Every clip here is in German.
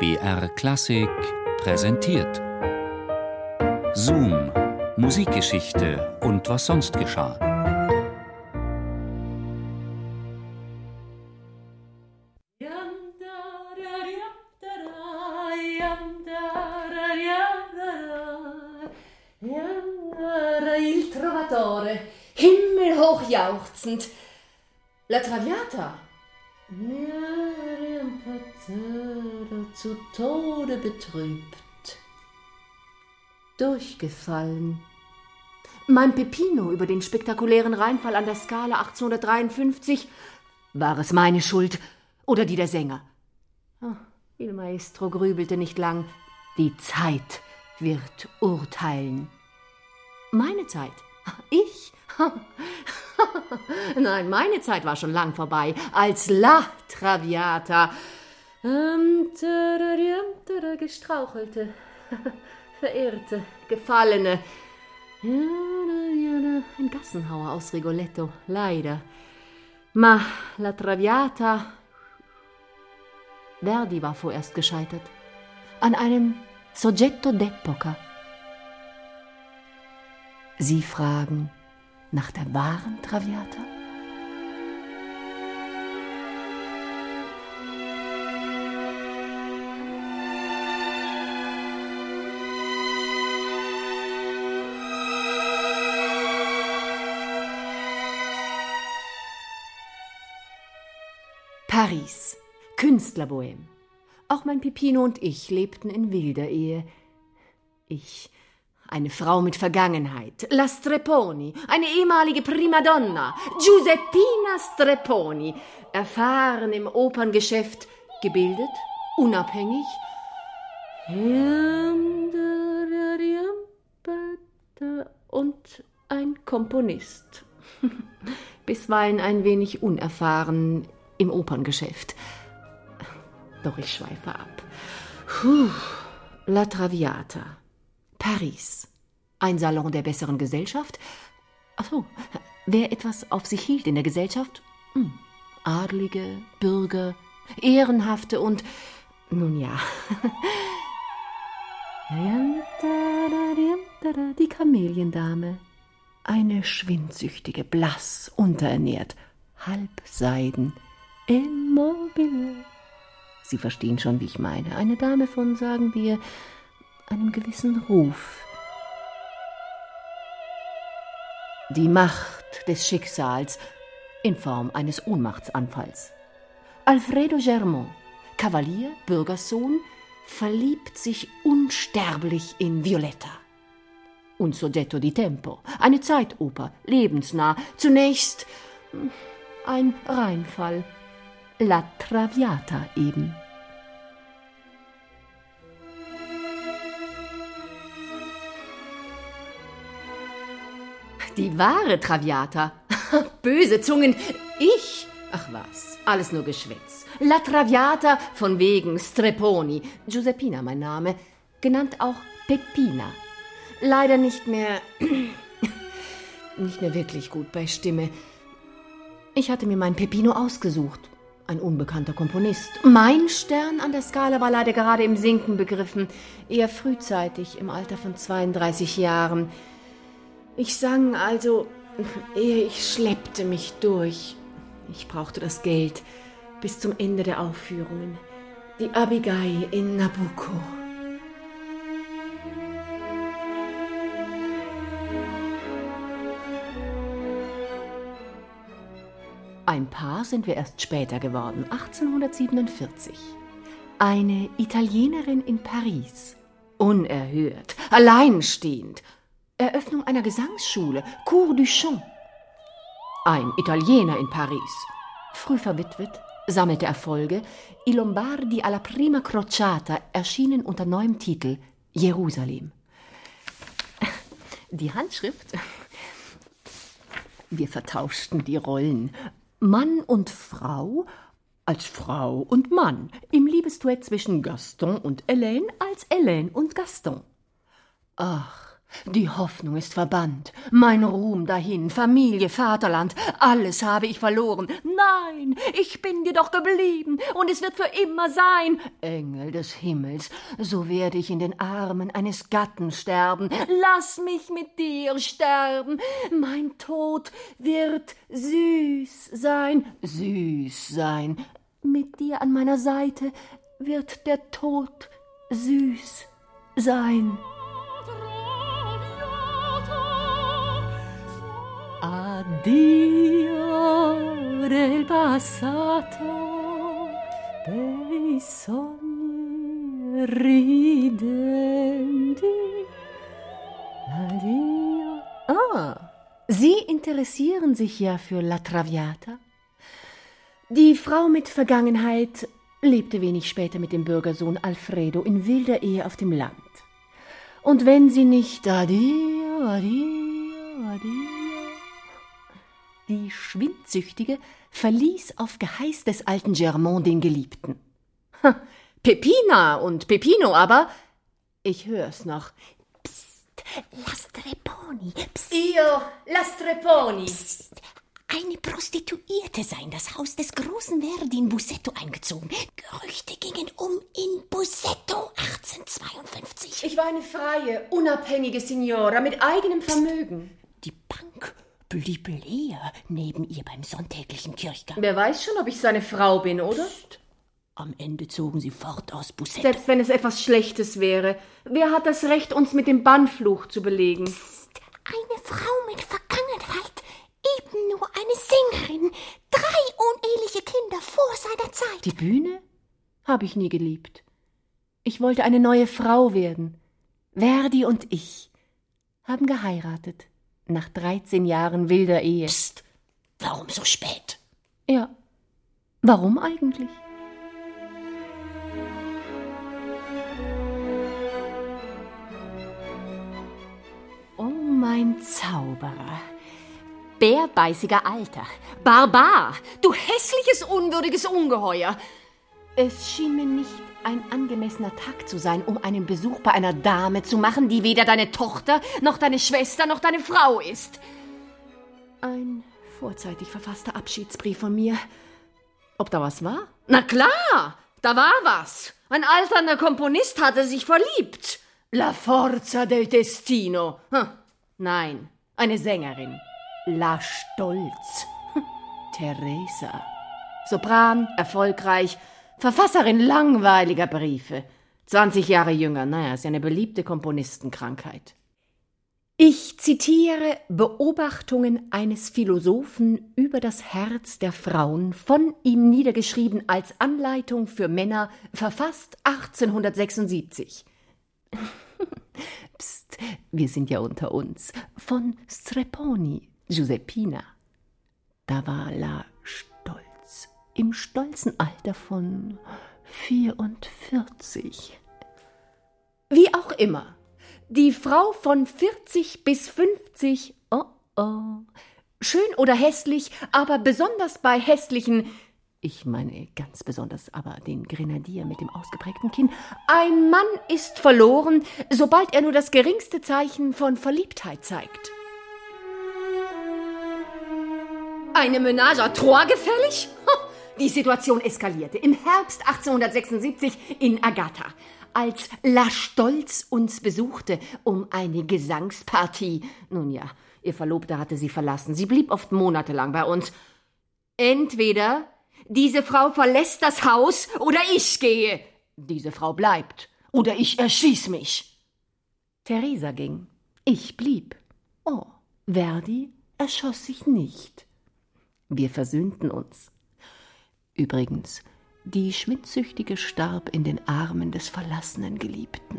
BR Klassik präsentiert. Zoom, Musikgeschichte und was sonst geschah. Il Trovatore, himmelhoch jauchzend. La Traviata. Zu Tode betrübt. Durchgefallen. Mein Pepino über den spektakulären Reinfall an der Skala 1853. War es meine Schuld oder die der Sänger? Oh, Il Maestro grübelte nicht lang. Die Zeit wird urteilen. Meine Zeit? Ich? Nein, meine Zeit war schon lang vorbei. Als La Traviata. Ähm, gestrauchelte, verirrte, gefallene. Ein Gassenhauer aus Rigoletto, leider. Ma La Traviata. Verdi war vorerst gescheitert. An einem Soggetto d'epoca. Sie fragen nach der wahren Traviata? Paris, Künstlerbohem. Auch mein Pipino und ich lebten in wilder Ehe. Ich eine Frau mit Vergangenheit, La Streponi, eine ehemalige Primadonna, Giuseppina Streponi, erfahren im Operngeschäft, gebildet, unabhängig. Und ein Komponist. Bisweilen ein wenig unerfahren im Operngeschäft. Doch ich schweife ab. Puh, La Traviata. Paris. Ein Salon der besseren Gesellschaft? Ach so, wer etwas auf sich hielt in der Gesellschaft? Hm. Adlige, Bürger, Ehrenhafte und nun ja. Die Kameliendame. Eine schwindsüchtige, blass, unterernährt, halbseiden, immobile. Sie verstehen schon, wie ich meine. Eine Dame von, sagen wir, einem gewissen Ruf. Die Macht des Schicksals in Form eines Ohnmachtsanfalls. Alfredo Germont, Kavalier, Bürgerssohn, verliebt sich unsterblich in Violetta. Un soggetto di tempo, eine Zeitoper, lebensnah, zunächst ein Reinfall, La Traviata eben. Die wahre Traviata. Böse Zungen. Ich? Ach was, alles nur Geschwätz. La Traviata von wegen Streponi. Giuseppina mein Name. Genannt auch Peppina. Leider nicht mehr. nicht mehr wirklich gut bei Stimme. Ich hatte mir meinen Peppino ausgesucht. Ein unbekannter Komponist. Mein Stern an der Skala war leider gerade im Sinken begriffen. Eher frühzeitig, im Alter von 32 Jahren. Ich sang also, ehe ich schleppte mich durch. Ich brauchte das Geld bis zum Ende der Aufführungen. Die Abigail in Nabucco. Ein Paar sind wir erst später geworden, 1847. Eine Italienerin in Paris. Unerhört, alleinstehend, Eröffnung einer Gesangsschule, Cours du Chant. Ein Italiener in Paris, früh verwitwet, sammelte Erfolge, I Lombardi alla prima crociata erschienen unter neuem Titel Jerusalem. Die Handschrift. Wir vertauschten die Rollen. Mann und Frau als Frau und Mann im Liebesduett zwischen Gaston und Hélène als Hélène und Gaston. Ach, Die Hoffnung ist verbannt, mein Ruhm dahin, Familie, Vaterland, alles habe ich verloren. Nein, ich bin dir doch geblieben und es wird für immer sein. Engel des Himmels, so werde ich in den Armen eines Gatten sterben. Lass mich mit dir sterben. Mein Tod wird süß sein, süß sein. Mit dir an meiner Seite wird der Tod süß sein. Addio del passato, dei sogni ridenti. Addio. Ah, Sie interessieren sich ja für La Traviata? Die Frau mit Vergangenheit lebte wenig später mit dem Bürgersohn Alfredo in wilder Ehe auf dem Land. Und wenn sie nicht Addio, Addio, Addio die Schwindsüchtige verließ auf Geheiß des alten Germont den Geliebten. Pepina und Pepino aber, ich hör's noch. Psst, Lastreponi. Psst. Io, Lastreponi. Psst. Eine Prostituierte sei in das Haus des großen Verdi in Bussetto eingezogen. Gerüchte gingen um in Bussetto 1852. Ich war eine freie, unabhängige Signora mit eigenem Vermögen. Die Bank blieb leer neben ihr beim sonntäglichen Kirchgang. Wer weiß schon, ob ich seine Frau bin, oder? Psst. Am Ende zogen sie fort aus Bussetto. Selbst wenn es etwas Schlechtes wäre. Wer hat das Recht, uns mit dem Bannfluch zu belegen? Psst. Eine Frau mit Vergangenheit. Eben nur eine Sängerin. Drei uneheliche Kinder vor seiner Zeit. Die Bühne habe ich nie geliebt. Ich wollte eine neue Frau werden. Verdi und ich haben geheiratet nach 13 Jahren wilder Ehe. Psst, warum so spät? Ja, warum eigentlich? Oh, mein Zauberer. Bärbeißiger Alter. Barbar. Du hässliches, unwürdiges Ungeheuer. Es schien mir nicht ein angemessener Tag zu sein, um einen Besuch bei einer Dame zu machen, die weder deine Tochter, noch deine Schwester, noch deine Frau ist. Ein vorzeitig verfasster Abschiedsbrief von mir. Ob da was war? Na klar, da war was. Ein alternder Komponist hatte sich verliebt. La Forza del Destino. Hm. Nein, eine Sängerin. La Stolz. Hm. Teresa. Sopran, erfolgreich, Verfasserin langweiliger Briefe. 20 Jahre jünger, naja, ist ja eine beliebte Komponistenkrankheit. Ich zitiere Beobachtungen eines Philosophen über das Herz der Frauen, von ihm niedergeschrieben als Anleitung für Männer, verfasst 1876. Psst, wir sind ja unter uns. Von Streponi, Giuseppina. Da war La im stolzen Alter von 44. Wie auch immer, die Frau von 40 bis 50, oh oh, schön oder hässlich, aber besonders bei hässlichen, ich meine ganz besonders aber den Grenadier mit dem ausgeprägten Kinn, ein Mann ist verloren, sobald er nur das geringste Zeichen von Verliebtheit zeigt. Eine Menage à trois gefällig? Die Situation eskalierte im Herbst 1876 in Agatha, als La Stolz uns besuchte, um eine Gesangspartie. Nun ja, ihr Verlobter hatte sie verlassen. Sie blieb oft monatelang bei uns. Entweder diese Frau verlässt das Haus oder ich gehe. Diese Frau bleibt oder ich erschieß mich. Theresa ging. Ich blieb. Oh, Verdi erschoss sich nicht. Wir versöhnten uns. Übrigens, die Schwindsüchtige starb in den Armen des verlassenen Geliebten.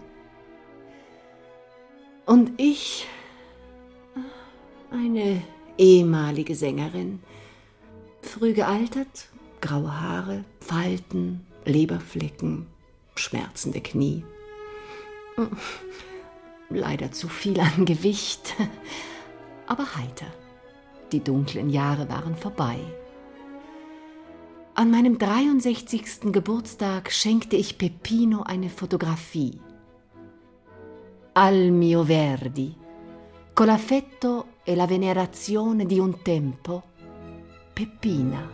Und ich, eine ehemalige Sängerin, früh gealtert, graue Haare, Falten, Leberflecken, schmerzende Knie. Leider zu viel an Gewicht, aber heiter. Die dunklen Jahre waren vorbei. An meinem 63. Geburtstag schenkte ich Peppino eine Fotografie. Al mio Verdi con l'affetto e la venerazione di un tempo, Peppina.